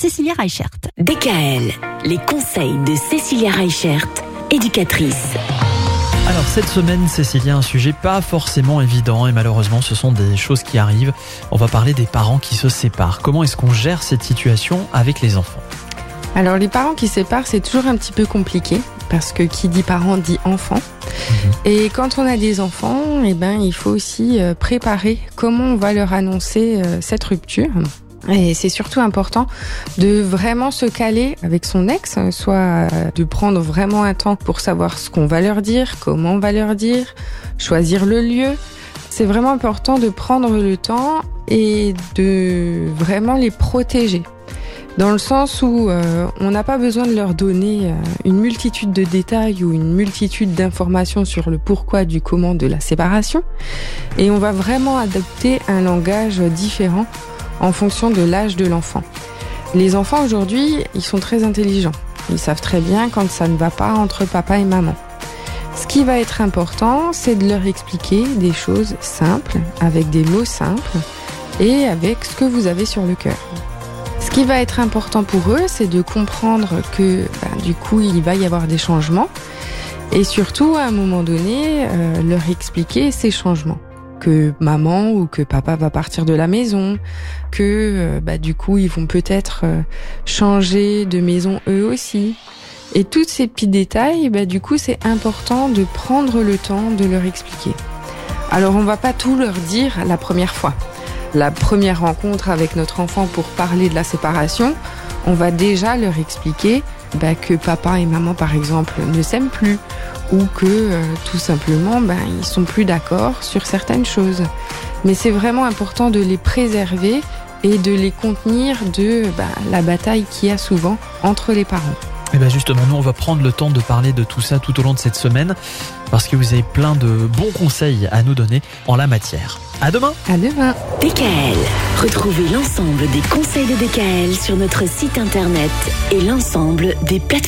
Cécilia Reichert. DKL, les conseils de Cécilia Reichert, éducatrice. Alors cette semaine, Cécilia, un sujet pas forcément évident et malheureusement ce sont des choses qui arrivent. On va parler des parents qui se séparent. Comment est-ce qu'on gère cette situation avec les enfants? Alors les parents qui se séparent, c'est toujours un petit peu compliqué parce que qui dit parent dit enfant. Mhm. Et quand on a des enfants, eh ben il faut aussi euh, préparer comment on va leur annoncer euh, cette rupture. Et c'est surtout important de vraiment se caler avec son ex, soit euh, de prendre vraiment un temps pour savoir ce qu'on va leur dire, comment on va leur dire, choisir le lieu. C'est vraiment important de prendre le temps et de vraiment les protéger. Dans le sens où euh, on n'a pas besoin de leur donner euh, une multitude de détails ou une multitude d'informations sur le pourquoi du comment de la séparation. Et on va vraiment adopter un langage différent en fonction de l'âge de l'enfant. Les enfants aujourd'hui, ils sont très intelligents. Ils savent très bien quand ça ne va pas entre papa et maman. Ce qui va être important, c'est de leur expliquer des choses simples, avec des mots simples et avec ce que vous avez sur le cœur. Ce qui va être important pour eux, c'est de comprendre que ben, du coup, il va y avoir des changements et surtout, à un moment donné, euh, leur expliquer ces changements que maman ou que papa va partir de la maison, que euh, bah, du coup ils vont peut-être euh, changer de maison eux aussi. Et tous ces petits détails, bah, du coup c'est important de prendre le temps de leur expliquer. Alors on va pas tout leur dire la première fois. La première rencontre avec notre enfant pour parler de la séparation, on va déjà leur expliquer bah, que papa et maman par exemple ne s'aiment plus ou que euh, tout simplement ben, ils sont plus d'accord sur certaines choses. Mais c'est vraiment important de les préserver et de les contenir de ben, la bataille qu'il y a souvent entre les parents. Et bien justement, nous on va prendre le temps de parler de tout ça tout au long de cette semaine parce que vous avez plein de bons conseils à nous donner en la matière. À demain! À demain. DKL, retrouvez l'ensemble des conseils de DKL sur notre site internet et l'ensemble des plateformes